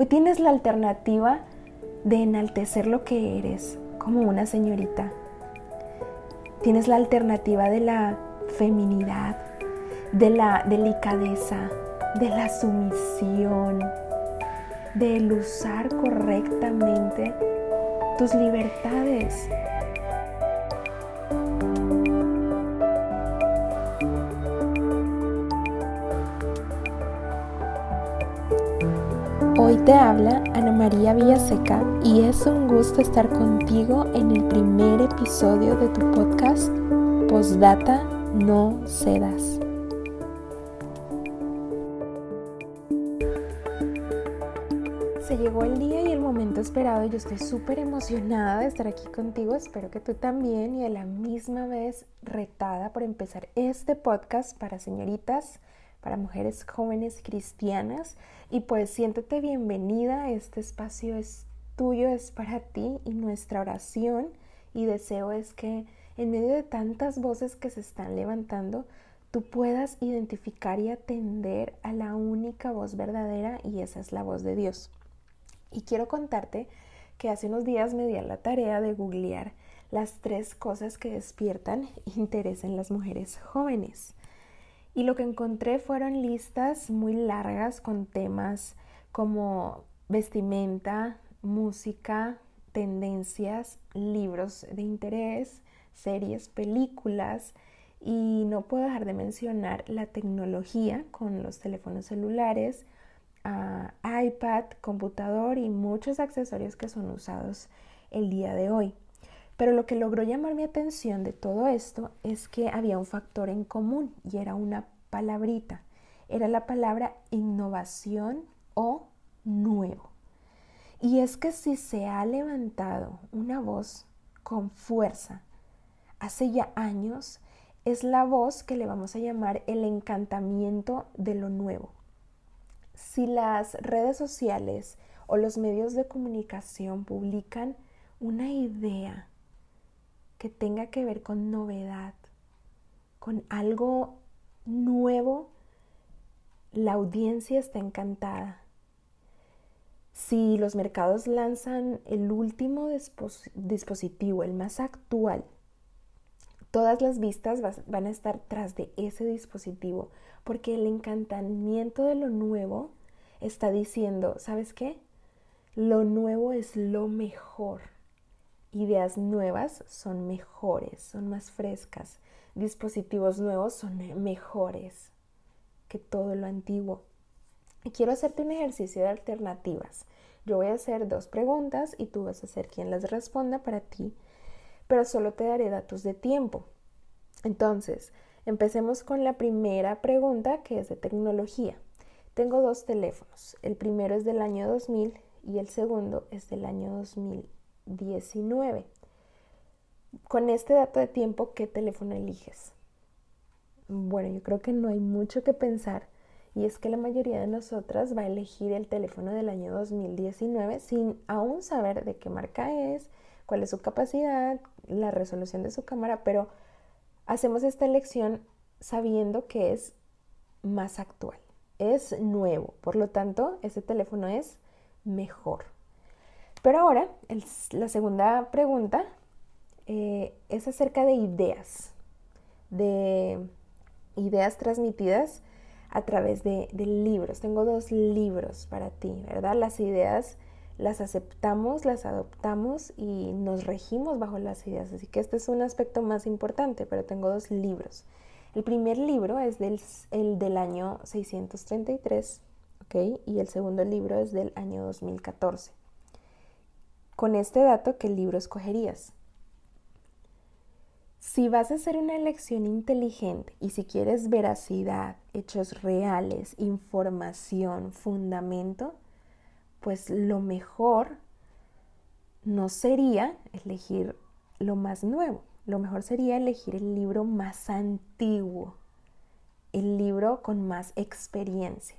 Hoy tienes la alternativa de enaltecer lo que eres como una señorita. Tienes la alternativa de la feminidad, de la delicadeza, de la sumisión, de usar correctamente tus libertades. Hoy te habla Ana María Villaseca y es un gusto estar contigo en el primer episodio de tu podcast Postdata No Cedas. Se llegó el día y el momento esperado. Yo estoy súper emocionada de estar aquí contigo. Espero que tú también y a la misma vez retada por empezar este podcast para señoritas para mujeres jóvenes cristianas y pues siéntete bienvenida, este espacio es tuyo, es para ti y nuestra oración y deseo es que en medio de tantas voces que se están levantando, tú puedas identificar y atender a la única voz verdadera y esa es la voz de Dios. Y quiero contarte que hace unos días me di a la tarea de googlear las tres cosas que despiertan interés en las mujeres jóvenes. Y lo que encontré fueron listas muy largas con temas como vestimenta, música, tendencias, libros de interés, series, películas y no puedo dejar de mencionar la tecnología con los teléfonos celulares, ah, iPad, computador y muchos accesorios que son usados el día de hoy. Pero lo que logró llamar mi atención de todo esto es que había un factor en común y era una palabrita. Era la palabra innovación o nuevo. Y es que si se ha levantado una voz con fuerza hace ya años, es la voz que le vamos a llamar el encantamiento de lo nuevo. Si las redes sociales o los medios de comunicación publican una idea que tenga que ver con novedad, con algo nuevo, la audiencia está encantada. Si los mercados lanzan el último dispositivo, el más actual, todas las vistas van a estar tras de ese dispositivo, porque el encantamiento de lo nuevo está diciendo, ¿sabes qué? Lo nuevo es lo mejor ideas nuevas son mejores, son más frescas. Dispositivos nuevos son mejores que todo lo antiguo. Y quiero hacerte un ejercicio de alternativas. Yo voy a hacer dos preguntas y tú vas a ser quien las responda para ti, pero solo te daré datos de tiempo. Entonces, empecemos con la primera pregunta que es de tecnología. Tengo dos teléfonos. El primero es del año 2000 y el segundo es del año 2000 19. Con este dato de tiempo, ¿qué teléfono eliges? Bueno, yo creo que no hay mucho que pensar y es que la mayoría de nosotras va a elegir el teléfono del año 2019 sin aún saber de qué marca es, cuál es su capacidad, la resolución de su cámara, pero hacemos esta elección sabiendo que es más actual, es nuevo, por lo tanto, ese teléfono es mejor. Pero ahora, la segunda pregunta eh, es acerca de ideas, de ideas transmitidas a través de, de, libros. Tengo dos libros para ti, ¿verdad? Las ideas las aceptamos, las adoptamos y nos regimos bajo las ideas. Así que este es un aspecto más importante, pero tengo dos libros. El primer libro es del, el del año 633, ¿ok? Y el segundo libro es del año 2014. Con este dato, ¿qué libro escogerías? Si vas a hacer una elección inteligente y si quieres veracidad, hechos reales, información, fundamento, pues lo mejor no sería elegir lo más nuevo, lo mejor sería elegir el libro más antiguo, el libro con más experiencia.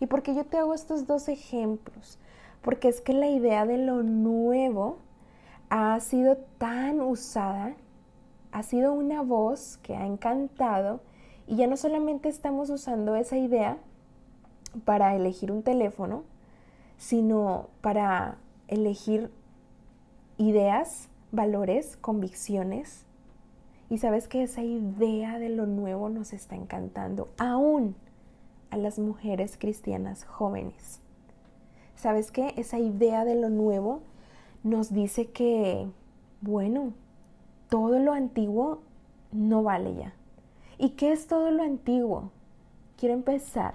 ¿Y por qué yo te hago estos dos ejemplos? Porque es que la idea de lo nuevo ha sido tan usada, ha sido una voz que ha encantado y ya no solamente estamos usando esa idea para elegir un teléfono, sino para elegir ideas, valores, convicciones. Y sabes que esa idea de lo nuevo nos está encantando, aún a las mujeres cristianas jóvenes. ¿Sabes qué? Esa idea de lo nuevo nos dice que, bueno, todo lo antiguo no vale ya. ¿Y qué es todo lo antiguo? Quiero empezar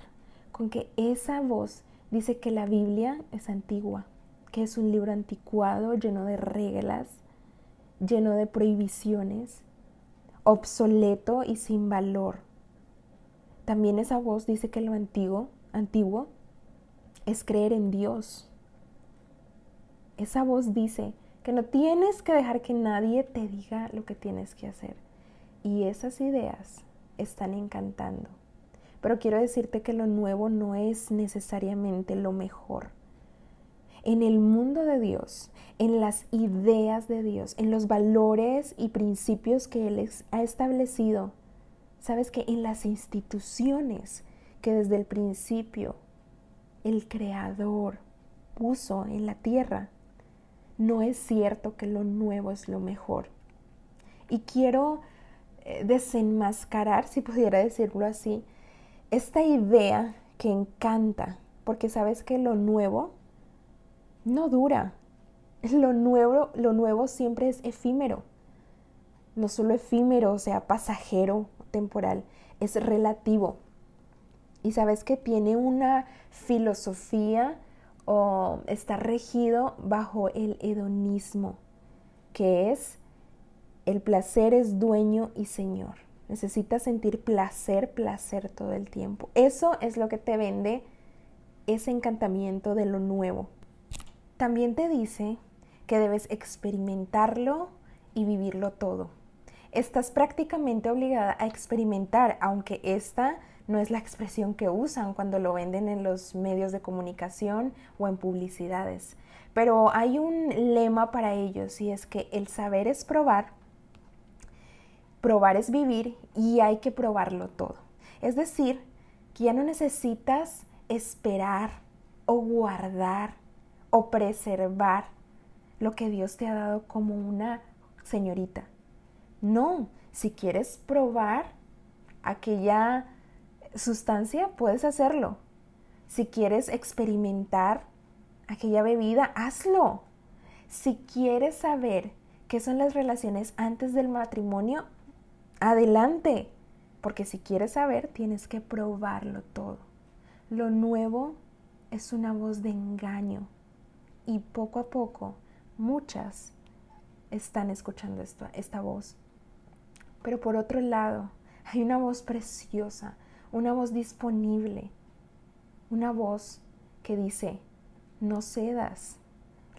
con que esa voz dice que la Biblia es antigua, que es un libro anticuado, lleno de reglas, lleno de prohibiciones, obsoleto y sin valor. También esa voz dice que lo antiguo, antiguo es creer en Dios. Esa voz dice que no tienes que dejar que nadie te diga lo que tienes que hacer. Y esas ideas están encantando. Pero quiero decirte que lo nuevo no es necesariamente lo mejor. En el mundo de Dios, en las ideas de Dios, en los valores y principios que Él ha establecido, sabes que en las instituciones que desde el principio el Creador puso en la tierra, no es cierto que lo nuevo es lo mejor. Y quiero eh, desenmascarar, si pudiera decirlo así, esta idea que encanta, porque sabes que lo nuevo no dura. Lo nuevo, lo nuevo siempre es efímero. No solo efímero, o sea, pasajero, temporal, es relativo y sabes que tiene una filosofía o está regido bajo el hedonismo, que es el placer es dueño y señor. Necesitas sentir placer, placer todo el tiempo. Eso es lo que te vende ese encantamiento de lo nuevo. También te dice que debes experimentarlo y vivirlo todo. Estás prácticamente obligada a experimentar, aunque esta no es la expresión que usan cuando lo venden en los medios de comunicación o en publicidades. Pero hay un lema para ellos y es que el saber es probar, probar es vivir y hay que probarlo todo. Es decir, que ya no necesitas esperar o guardar o preservar lo que Dios te ha dado como una señorita. No, si quieres probar aquella sustancia, puedes hacerlo. Si quieres experimentar aquella bebida, hazlo. Si quieres saber qué son las relaciones antes del matrimonio, adelante. Porque si quieres saber, tienes que probarlo todo. Lo nuevo es una voz de engaño y poco a poco muchas están escuchando esta, esta voz. Pero por otro lado, hay una voz preciosa una voz disponible, una voz que dice, no cedas.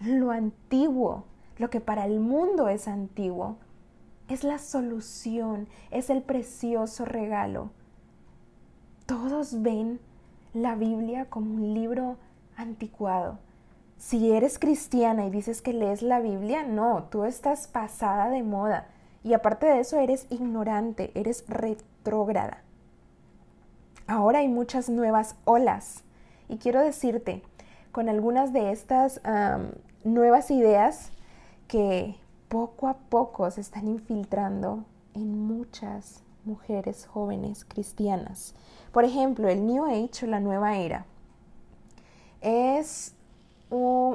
Lo antiguo, lo que para el mundo es antiguo, es la solución, es el precioso regalo. Todos ven la Biblia como un libro anticuado. Si eres cristiana y dices que lees la Biblia, no, tú estás pasada de moda. Y aparte de eso, eres ignorante, eres retrógrada. Ahora hay muchas nuevas olas y quiero decirte con algunas de estas nuevas ideas que poco a poco se están infiltrando en muchas mujeres jóvenes cristianas. Por ejemplo, el New Age o la nueva era es,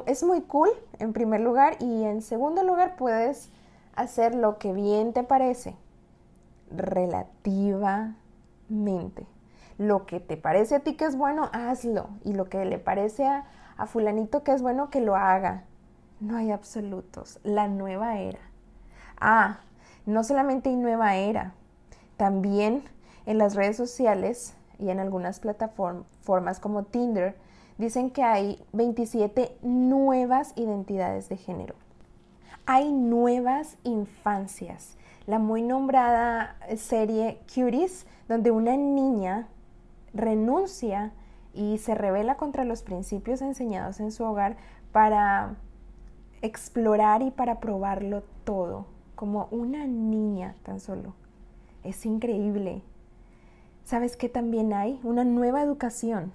es muy cool en primer lugar y en segundo lugar puedes hacer lo que bien te parece relativamente. Lo que te parece a ti que es bueno, hazlo. Y lo que le parece a, fulanito que es bueno, que lo haga. No hay absolutos. La nueva era. Ah, no solamente hay nueva era, también en las redes sociales y en algunas plataformas como Tinder dicen que hay 27 nuevas identidades de género. Hay nuevas infancias. La muy nombrada serie Cuties, donde una niña renuncia y se revela contra los principios enseñados en su hogar para explorar y para probarlo todo, como una niña tan solo. Es increíble. ¿Sabes que también hay? Una nueva educación.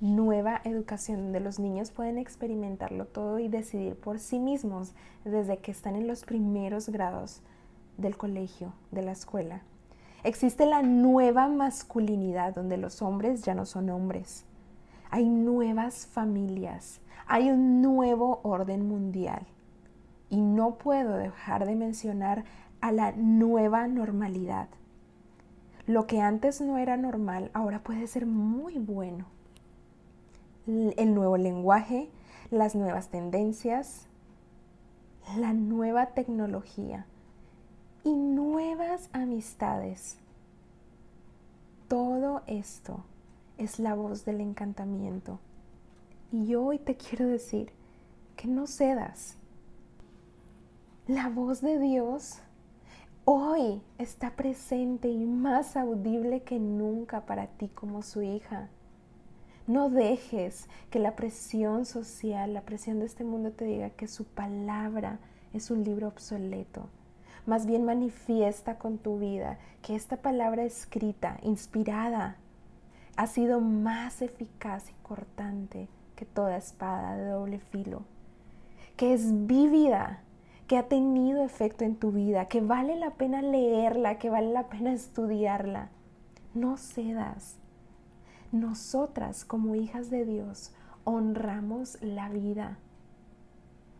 nueva educación donde los niños pueden experimentarlo todo y decidir por sí mismos desde que están en los primeros grados del colegio, de la escuela. Existe la nueva masculinidad donde los hombres ya no son hombres. Hay nuevas familias, hay un nuevo orden mundial. Y no puedo dejar de mencionar a la nueva normalidad. Lo que antes no era normal ahora puede ser muy bueno el nuevo lenguaje, las nuevas tendencias, la nueva tecnología y nuevas amistades. Todo esto es la voz del encantamiento. Y hoy te quiero decir que no cedas. La voz de Dios hoy está presente y más audible que nunca para ti como su hija. No dejes que la presión social, la presión de este mundo te diga que su palabra es un libro obsoleto. Más bien manifiesta con tu vida que esta palabra escrita, inspirada, ha sido más eficaz y cortante que toda espada de doble filo, que es vívida, que ha tenido efecto en tu vida, que vale la pena leerla, que vale la pena estudiarla. No cedas, nosotras como hijas de Dios honramos la vida.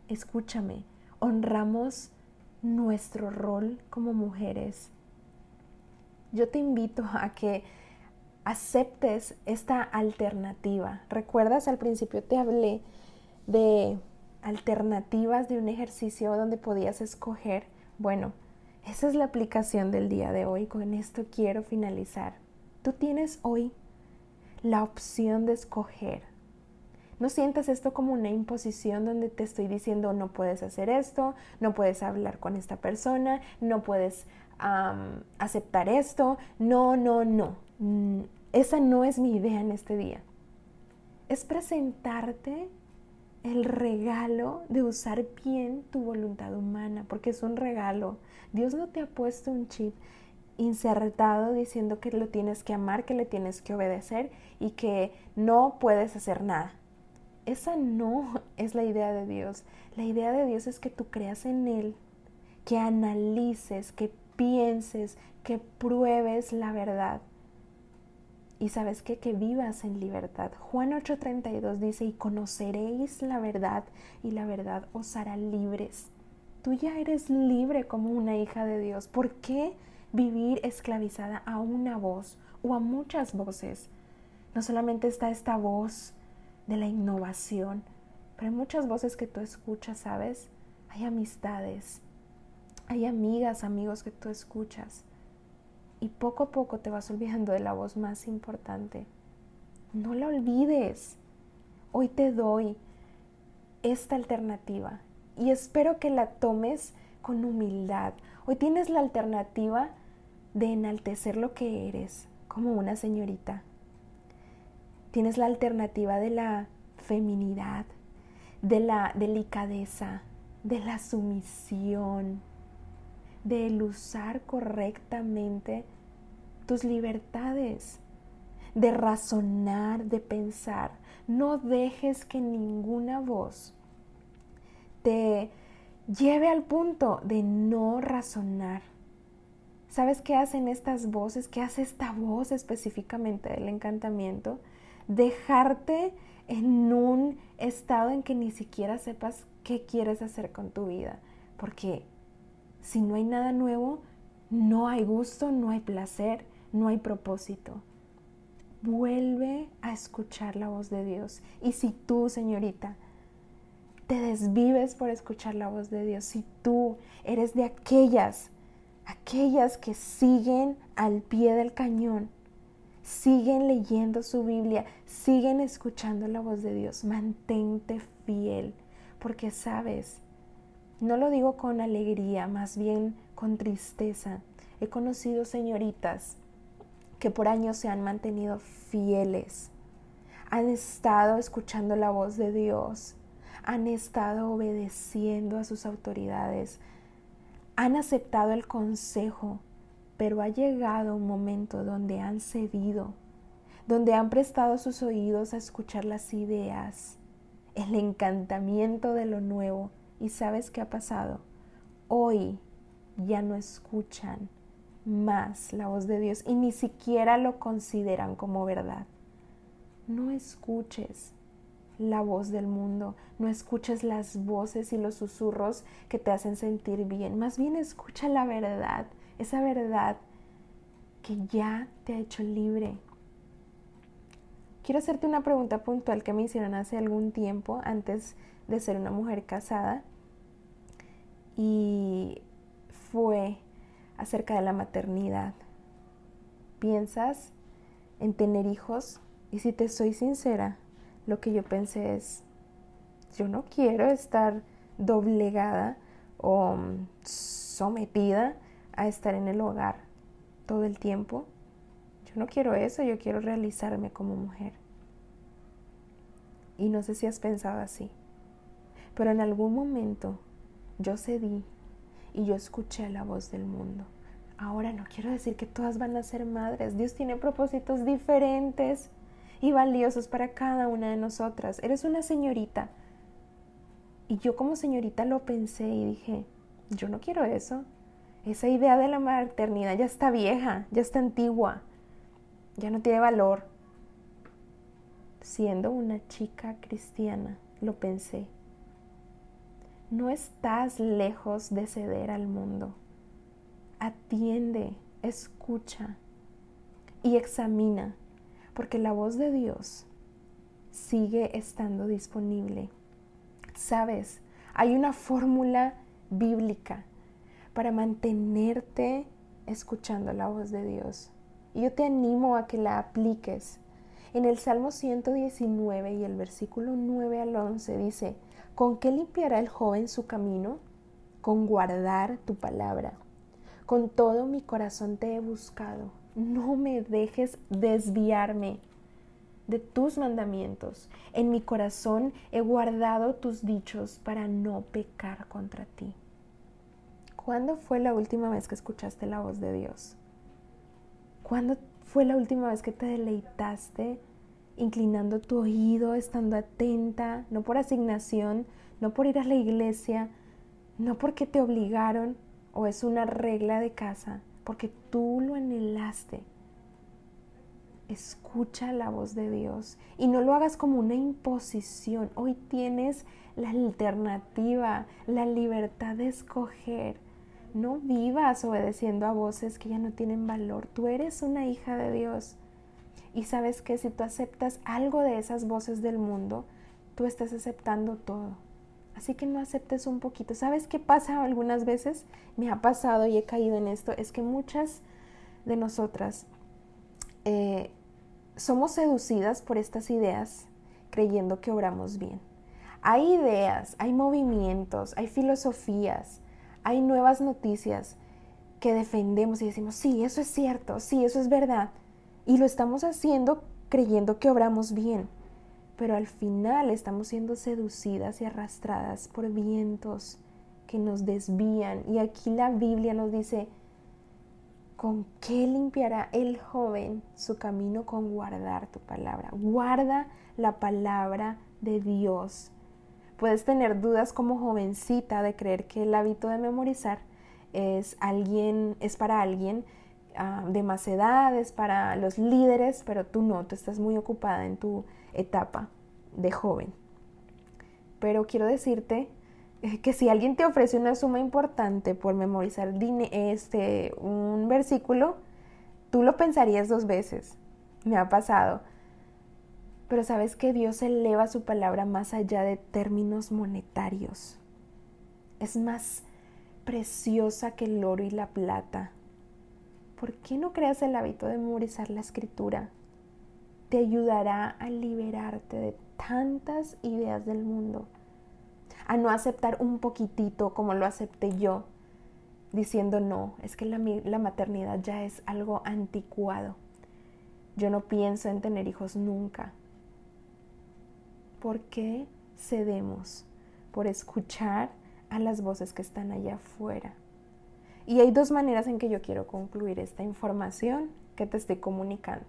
Escúchame, honramos nuestro rol como mujeres. Yo te invito a que aceptes esta alternativa. ¿Recuerdas al principio te hablé de alternativas de un ejercicio donde podías escoger? Bueno, esa es la aplicación del día de hoy. Con esto quiero finalizar. Tú tienes hoy la opción de escoger. No sientas esto como una imposición donde te estoy diciendo no puedes hacer esto, no puedes hablar con esta persona, no puedes aceptar esto. No, no, no. Mm, esa no es mi idea en este día. Es presentarte el regalo de usar bien tu voluntad humana, porque es un regalo. Dios no te ha puesto un chip insertado diciendo que lo tienes que amar, que le tienes que obedecer y que no puedes hacer nada. Esa no es la idea de Dios. La idea de Dios es que tú creas en Él, que analices, que pienses, que pruebes la verdad. Y sabes qué? Que vivas en libertad. Juan 8:32 dice, y conoceréis la verdad y la verdad os hará libres. Tú ya eres libre como una hija de Dios. ¿Por qué? vivir esclavizada a una voz o a muchas voces. No solamente está esta voz de la innovación, pero hay muchas voces que tú escuchas, ¿sabes? Hay amistades, hay amigas, amigos que tú escuchas. Y poco a poco te vas olvidando de la voz más importante. No la olvides. Hoy te doy esta alternativa y espero que la tomes con humildad. Hoy tienes la alternativa de enaltecer lo que eres como una señorita. Tienes la alternativa de la feminidad, de la delicadeza, de la sumisión, de usar correctamente tus libertades, de razonar, de pensar. No dejes que ninguna voz te lleve al punto de no razonar. ¿Sabes qué hacen estas voces? ¿Qué hace esta voz específicamente del encantamiento? Dejarte en un estado en que ni siquiera sepas qué quieres hacer con tu vida. Porque si no hay nada nuevo, no hay gusto, no hay placer, no hay propósito. Vuelve a escuchar la voz de Dios. Y si tú, señorita, te desvives por escuchar la voz de Dios, si tú eres de aquellas, aquellas que siguen al pie del cañón, siguen leyendo su Biblia, siguen escuchando la voz de Dios, mantente fiel, porque sabes, no lo digo con alegría, más bien con tristeza. He conocido señoritas que por años se han mantenido fieles, han estado escuchando la voz de Dios, han estado obedeciendo a sus autoridades, han aceptado el consejo, pero ha llegado un momento donde han cedido, donde han prestado sus oídos a escuchar las ideas, el encantamiento de lo nuevo. ¿Y sabes qué ha pasado? Hoy ya no escuchan más la voz de Dios y ni siquiera lo consideran como verdad. No escuches la voz del mundo, no escuches las voces y los susurros que te hacen sentir bien, más bien escucha la verdad, esa verdad que ya te ha hecho libre. Quiero hacerte una pregunta puntual que me hicieron hace algún tiempo antes de ser una mujer casada y fue acerca de la maternidad. ¿Piensas en tener hijos? Y si te soy sincera, lo que yo pensé es, yo no quiero estar doblegada o mm, sometida a estar en el hogar todo el tiempo. Yo no quiero eso, yo quiero realizarme como mujer. Y no sé si has pensado así, pero en algún momento yo cedí y yo escuché la voz del mundo. Ahora no quiero decir que todas van a ser madres. Dios tiene propósitos diferentes y valiosos para cada una de nosotras. Eres una señorita. Y yo como señorita lo pensé y dije, yo no quiero eso. Esa idea de la maternidad ya está vieja, ya está antigua, ya no tiene valor. Siendo una chica cristiana, lo pensé. No estás lejos de ceder al mundo. Atiende, escucha y examina porque la voz de Dios sigue estando disponible. Sabes, hay una fórmula bíblica para mantenerte escuchando la voz de Dios. Y yo te animo a que la apliques. En el Salmo 119 y el versículo 9 al 11 dice, ¿con qué limpiará el joven su camino? Con guardar tu palabra. Con todo mi corazón te he buscado no me dejes desviarme de tus mandamientos. En mi corazón he guardado tus dichos para no pecar contra ti. ¿Cuándo fue la última vez que escuchaste la voz de Dios? ¿Cuándo fue la última vez que te deleitaste inclinando tu oído, estando atenta, no por asignación, no por ir a la iglesia, no porque te obligaron o es una regla de casa, porque tú lo anhelaste. Escucha la voz de Dios y no lo hagas como una imposición. Hoy tienes la alternativa, la libertad de escoger. No vivas obedeciendo a voces que ya no tienen valor. Tú eres una hija de Dios. Y sabes que si tú aceptas algo de esas voces del mundo, tú estás aceptando todo. Así que no aceptes un poquito. ¿Sabes qué pasa algunas veces? Me ha pasado y he caído en esto. Es que muchas de nosotras eh, somos seducidas por estas ideas creyendo que obramos bien. Hay ideas, hay movimientos, hay filosofías, hay nuevas noticias que defendemos y decimos, sí, eso es cierto, sí, eso es verdad. Y lo estamos haciendo creyendo que obramos bien pero al final estamos siendo seducidas y arrastradas por vientos que nos desvían. Y aquí la Biblia nos dice, ¿con qué limpiará el joven su camino con guardar tu palabra? Guarda la palabra de Dios. Puedes tener dudas como jovencita de creer que el hábito de memorizar es alguien, es para alguien ah, de más edad, es para los líderes, pero tú no, tú estás muy ocupada en tu etapa de joven. Pero quiero decirte eh, que si alguien te ofrece una suma importante por memorizar este, un versículo, tú lo pensarías dos veces. Me ha pasado. Pero sabes que Dios eleva su palabra más allá de términos monetarios. Es más preciosa que el oro y la plata. ¿Por qué no creas el hábito de memorizar la escritura? Te ayudará a liberarte de tantas ideas del mundo, a no aceptar un poquitito como lo acepté yo, diciendo no, es que la, la maternidad ya es algo anticuado. Yo no pienso en tener hijos nunca. ¿Por qué cedemos? Por escuchar a las voces que están allá afuera. Y hay dos maneras en que yo quiero concluir esta información que te estoy comunicando.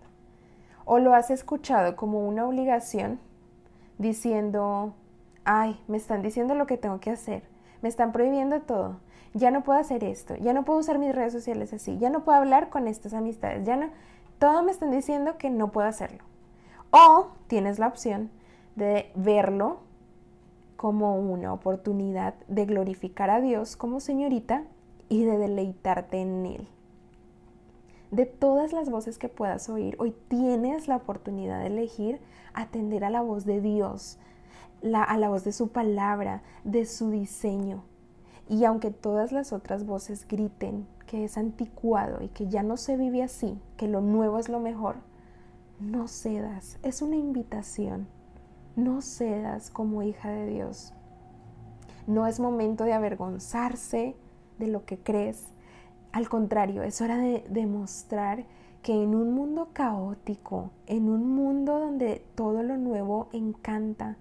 o lo has escuchado como una obligación diciendo, ay, me están diciendo lo que tengo que hacer, me están prohibiendo todo, ya no puedo hacer esto, ya no puedo usar mis redes sociales así, ya no puedo hablar con estas amistades, ya no, todo me están diciendo que no puedo hacerlo. O tienes la opción de verlo como una oportunidad de glorificar a Dios como señorita y de deleitarte en Él. De todas las voces que puedas oír, hoy tienes la oportunidad de elegir atender a la voz de Dios, a la voz de su palabra, de su diseño. Y aunque todas las otras voces griten que es anticuado y que ya no se vive así, que lo nuevo es lo mejor, no cedas, es una invitación. No cedas como hija de Dios. No es momento de avergonzarse de lo que crees. Al contrario, es hora de demostrar que en un mundo caótico, en un mundo donde todo lo nuevo encanta,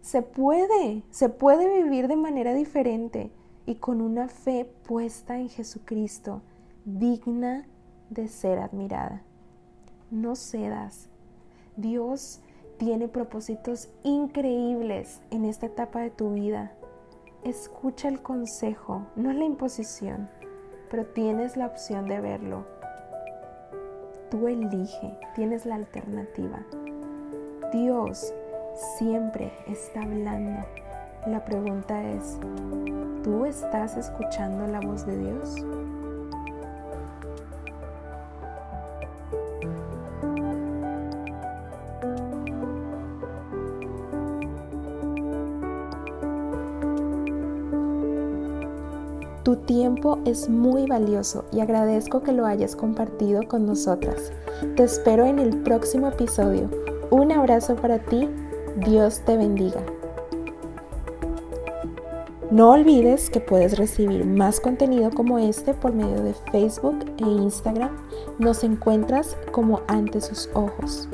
se puede, se puede vivir de manera diferente y con una fe puesta en Jesucristo, digna de ser admirada. No cedas. Dios tiene propósitos increíbles en esta etapa de tu vida. Escucha el consejo, no la imposición, pero tienes la opción de verlo. Tú elige, tienes la alternativa. Dios siempre está hablando. La pregunta es, ¿tú estás escuchando la voz de Dios? Es muy valioso y agradezco que lo hayas compartido con nosotras. Te espero en el próximo episodio. Un abrazo para ti Dios te bendiga. No olvides que puedes recibir más contenido como este por medio de Facebook e Instagram. Nos encuentras como ante sus ojos.